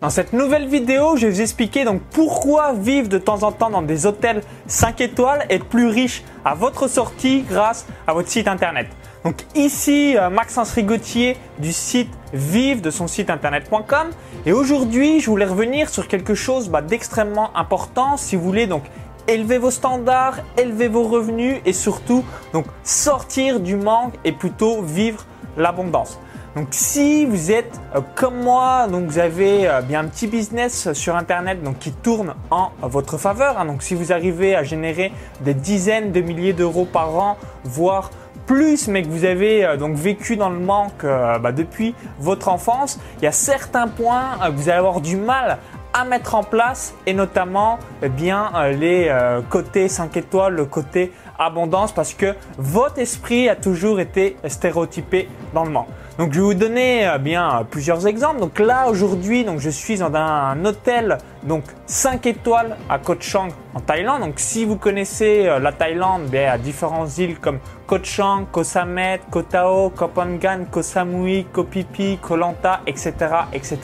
Dans cette nouvelle vidéo, je vais vous expliquer donc pourquoi vivre de temps en temps dans des hôtels 5 étoiles est plus riche à votre sortie grâce à votre site internet. Donc ici euh, Maxence Rigotier du site vive de son site internet.com et aujourd'hui je voulais revenir sur quelque chose bah, d'extrêmement important si vous voulez donc élever vos standards, élever vos revenus et surtout donc sortir du manque et plutôt vivre l'abondance. Donc si vous êtes euh, comme moi, donc vous avez euh, bien un petit business sur internet donc qui tourne en votre faveur, hein. donc si vous arrivez à générer des dizaines de milliers d'euros par an, voire plus, mais que vous avez euh, donc vécu dans le manque bah, depuis votre enfance, il y a certains points que vous allez avoir du mal à mettre en place et notamment eh bien les côtés 5 étoiles, le côté abondance parce que votre esprit a toujours été stéréotypé dans le manque. Donc je vais vous donner euh, bien plusieurs exemples. Donc là aujourd'hui, donc je suis dans un hôtel donc 5 étoiles à Koh Chang en Thaïlande. Donc si vous connaissez euh, la Thaïlande, bien, à différentes îles comme Koh Chang, Koh Samet, Koh Tao, Koh Phangan, Koh Samui, Koh Phi Koh Lanta, etc., etc.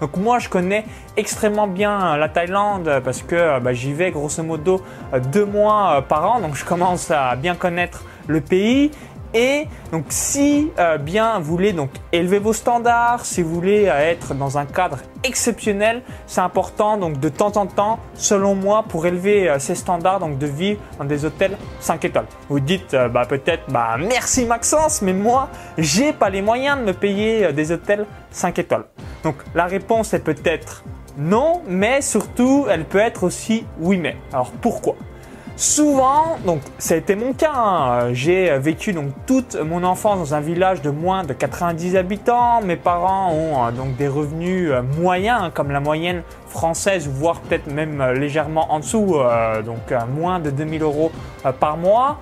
Donc moi je connais extrêmement bien la Thaïlande parce que euh, bah, j'y vais grosso modo deux mois par an. Donc je commence à bien connaître le pays et donc si euh, bien vous voulez donc élever vos standards, si vous voulez euh, être dans un cadre exceptionnel, c'est important donc de temps en temps, selon moi, pour élever euh, ces standards, donc de vivre dans des hôtels 5 étoiles. Vous dites bah peut-être bah merci Maxence, mais moi j'ai pas les moyens de me payer des hôtels 5 étoiles. Donc la réponse est peut-être non, mais surtout elle peut être aussi oui mais. Alors pourquoi? Souvent, donc ça a été mon cas, hein. j'ai vécu donc toute mon enfance dans un village de moins de 90 habitants. Mes parents ont euh, donc des revenus euh, moyens, hein, comme la moyenne française, voire peut-être même euh, légèrement en dessous, donc moins de 2000 euros par mois.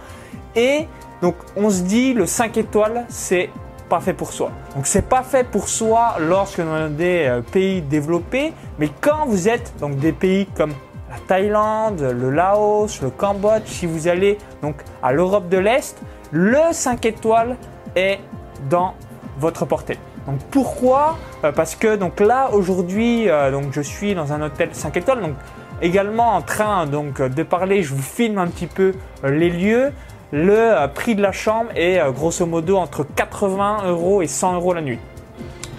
Et donc on se dit le 5 étoiles, c'est pas fait pour soi. Donc c'est pas fait pour soi lorsque dans des pays développés, mais quand vous êtes donc des pays comme la Thaïlande, le Laos, le Cambodge, si vous allez donc à l'Europe de l'Est, le 5 étoiles est dans votre portée. Donc pourquoi? Euh, Parce que donc là aujourd'hui, euh, donc je suis dans un hôtel 5 étoiles, donc également en train donc de parler, je vous filme un petit peu euh, les lieux. Le prix de la chambre est grosso modo entre 80 euros et 100 euros la nuit.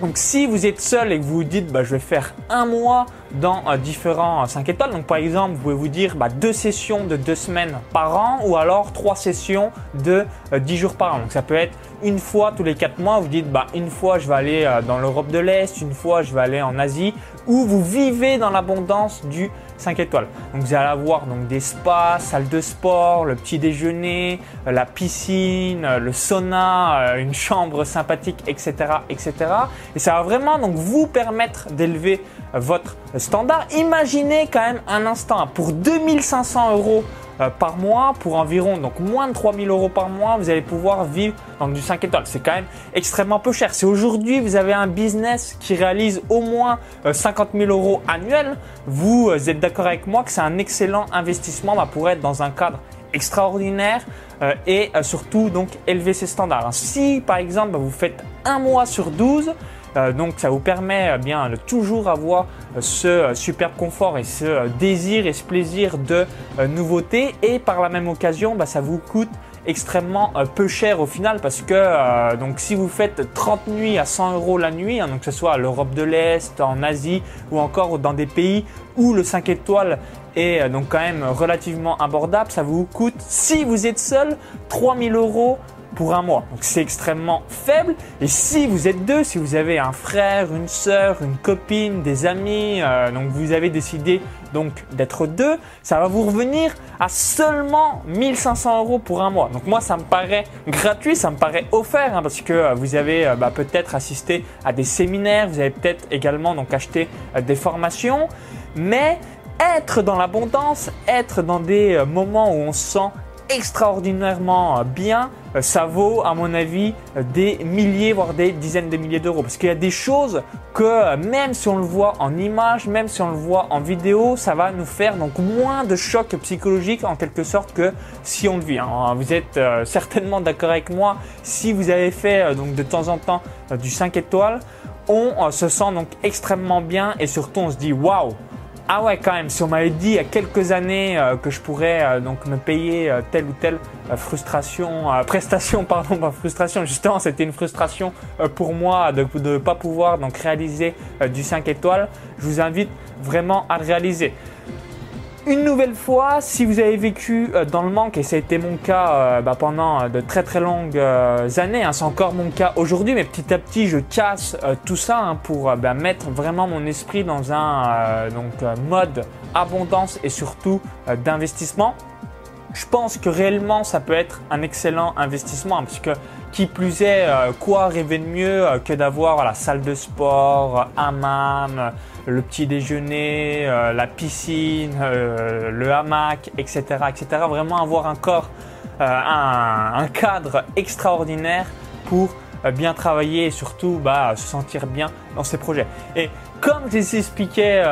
Donc si vous êtes seul et que vous vous dites bah, je vais faire un mois dans euh, différents 5 euh, étoiles, donc par exemple vous pouvez vous dire bah, deux sessions de deux semaines par an ou alors trois sessions de 10 euh, jours par an. Donc ça peut être une fois tous les 4 mois, vous dites bah, une fois je vais aller dans l'Europe de l'Est, une fois je vais aller en Asie, ou vous vivez dans l'abondance du 5 étoiles. Donc vous allez avoir donc des spas, salles de sport, le petit déjeuner, la piscine, le sauna, une chambre sympathique, etc., etc. Et ça va vraiment donc vous permettre d'élever votre standard. Imaginez quand même un instant pour 2500 euros euh, par mois pour environ donc moins de 3000 euros par mois, vous allez pouvoir vivre dans du 5 étoiles. C'est quand même extrêmement peu cher. Si aujourd'hui vous avez un business qui réalise au moins 50 euh, 000 euros annuels, vous euh, êtes d'accord avec moi que c'est un excellent investissement bah, pour être dans un cadre extraordinaire et surtout donc élever ses standards. Si par exemple vous faites un mois sur 12, euh, donc ça vous permet euh, bien de toujours avoir euh, ce superbe confort et ce désir et ce plaisir de nouveauté. Et par la même occasion bah, ça vous coûte extrêmement peu cher au final parce que donc si vous faites 30 nuits à 100 euros la nuit, hein, donc que ce soit à l'Europe de l'Est, en Asie ou encore dans des pays où le 5 étoiles est donc quand même relativement abordable, ça vous coûte si vous êtes seul 3000 euros pour un mois. Donc c'est extrêmement faible. Et si vous êtes deux, si vous avez un frère, une soeur, une copine, des amis, euh, donc vous avez décidé donc d'être deux, ça va vous revenir à seulement 1500 euros pour un mois. Donc moi ça me paraît gratuit, ça me paraît offert hein, parce que euh, vous avez euh, bah, peut-être assisté à des séminaires, vous avez peut-être également donc acheté des formations, mais être dans l'abondance, être dans des moments où on se sent extraordinairement bien, euh, ça vaut à mon avis des milliers voire des dizaines de milliers d'euros parce qu'il y a des choses que euh, même si on le voit en image, même si on le voit en vidéo, ça va nous faire donc moins de choc psychologique en quelque sorte que si on le vit. Hein. Vous êtes euh, certainement d'accord avec moi si vous avez fait donc de temps en temps du 5 étoiles on se sent donc extrêmement bien et surtout on se dit waouh ah ouais, quand même, si on m'avait dit il y a quelques années euh, que je pourrais euh, donc me payer euh, telle ou telle frustration, prestation, pardon, pas frustration, justement, c'était une frustration pour moi de ne pas pouvoir donc réaliser du 5 étoiles, je vous invite vraiment à le réaliser. Une nouvelle fois, si vous avez vécu euh, dans le manque, et ça a été mon cas euh, bah, pendant euh, de très très longues années, hein, c'est encore mon cas aujourd'hui, mais petit à petit je casse tout ça hein, pour bah, mettre vraiment mon esprit dans un mode abondance et surtout d'investissement. Je pense que réellement ça peut être un excellent investissement, hein, parce que qui plus est, quoi rêver de mieux que d'avoir la salle de sport, hammam, le petit déjeuner, euh, la piscine, euh, le hamac, etc., etc. Vraiment avoir un corps, euh, un, cadre extraordinaire pour bien travailler et surtout bah, se sentir bien dans ses projets. Et comme je vous expliqué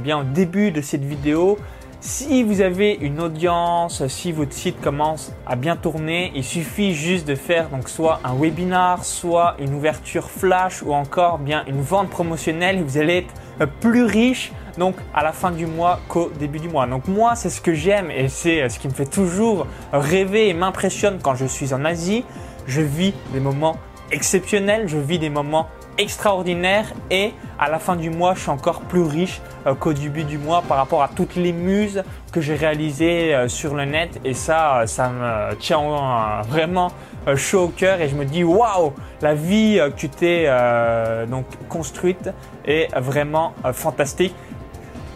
bien au début de cette vidéo, si vous avez une audience, si votre site commence à bien tourner, il suffit juste de faire donc soit un webinar, soit une ouverture flash ou encore bien une vente promotionnelle et vous allez être euh, plus riche donc à la fin du mois qu'au début du mois. Donc moi c'est ce que j'aime et c'est euh, ce qui me fait toujours rêver et m'impressionne quand je suis en Asie. Je vis des moments exceptionnels, je vis des moments extraordinaires et à la fin du mois je suis encore plus riche euh, qu'au début du mois par rapport à toutes les muses que j'ai réalisées sur le net et ça ça me tient vraiment euh, chaud au cœur et je me dis waouh, la vie euh, que tu t'es euh, donc construite est vraiment fantastique.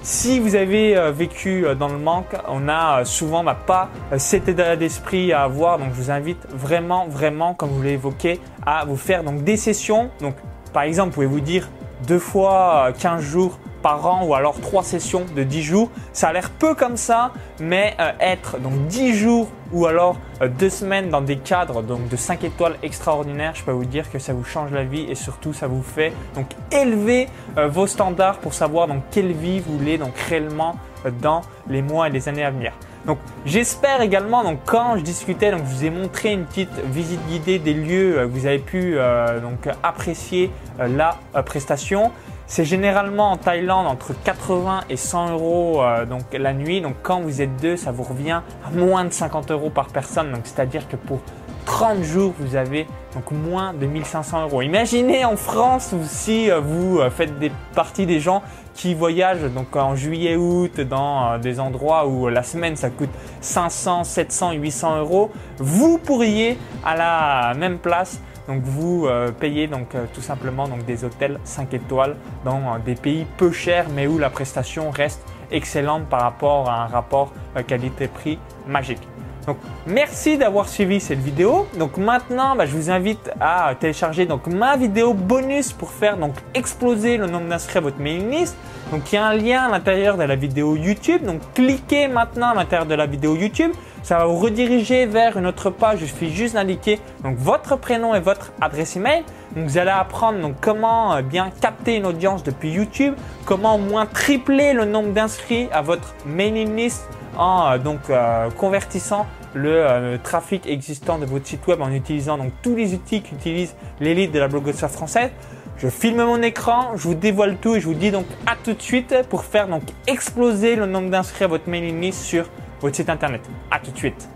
Si vous avez vécu dans le manque, on a souvent pas cet état d'esprit à avoir. Donc je vous invite vraiment, vraiment, comme vous l'avez évoqué, à vous faire donc des sessions. Donc par exemple, vous pouvez vous dire deux fois 15 jours par an ou alors trois sessions de 10 jours? Ça a l'air peu comme ça, mais euh, être donc 10 jours ou alors euh, deux semaines dans des cadres de 5 étoiles extraordinaires, je peux vous dire que ça vous change la vie et surtout ça vous fait donc élever euh, vos standards pour savoir donc quelle vie vous voulez donc réellement dans les mois et les années à venir. Donc j'espère également, donc quand je discutais, donc je vous ai montré une petite visite guidée des lieux que vous avez pu donc apprécier la prestation. C'est généralement en Thaïlande entre 80 et 100 euros euh, donc la nuit. Donc quand vous êtes deux, ça vous revient à moins de 50 euros par personne. Donc c'est-à-dire que pour 30 jours, vous avez donc moins de 1500 euros. Imaginez en France si euh, vous euh, faites des parties des gens qui voyagent donc en juillet, août dans des endroits où la semaine ça coûte 500, 700, 800 euros. Vous pourriez à la même place donc vous euh, payez donc euh, tout simplement donc des hôtels 5 étoiles dans euh, des pays peu chers mais où la prestation reste excellente par rapport à un rapport qualité-prix magique. Donc merci d'avoir suivi cette vidéo. Donc maintenant, bah, je vous invite à télécharger donc ma vidéo bonus pour faire donc exploser le nombre d'inscrits à votre mailing list. Donc il y a un lien à l'intérieur de la vidéo YouTube. Donc cliquez maintenant à l'intérieur de la vidéo YouTube. Ça va vous rediriger vers une autre page. Il suffit juste d'indiquer donc votre prénom et votre adresse email. Vous allez apprendre donc comment euh, bien capter une audience depuis YouTube, comment au moins tripler le nombre d'inscrits à votre mailing list en euh, donc euh, convertissant le euh, trafic existant de votre site web en utilisant donc tous les outils qu'utilise l'élite de la blogosphère française. Je filme mon écran, je vous dévoile tout et je vous dis donc à tout de suite pour faire donc exploser le nombre d'inscrits à votre mailing list sur votre site internet. À tout de suite.